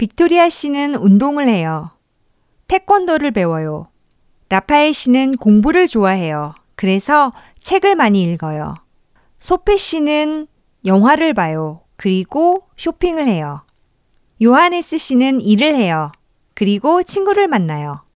빅토리아 씨는 운동을 해요. 태권도를 배워요. 라파엘 씨는 공부를 좋아해요. 그래서 책을 많이 읽어요. 소피 씨는 영화를 봐요. 그리고 쇼핑을 해요. 요하네스 씨는 일을 해요. 그리고 친구를 만나요.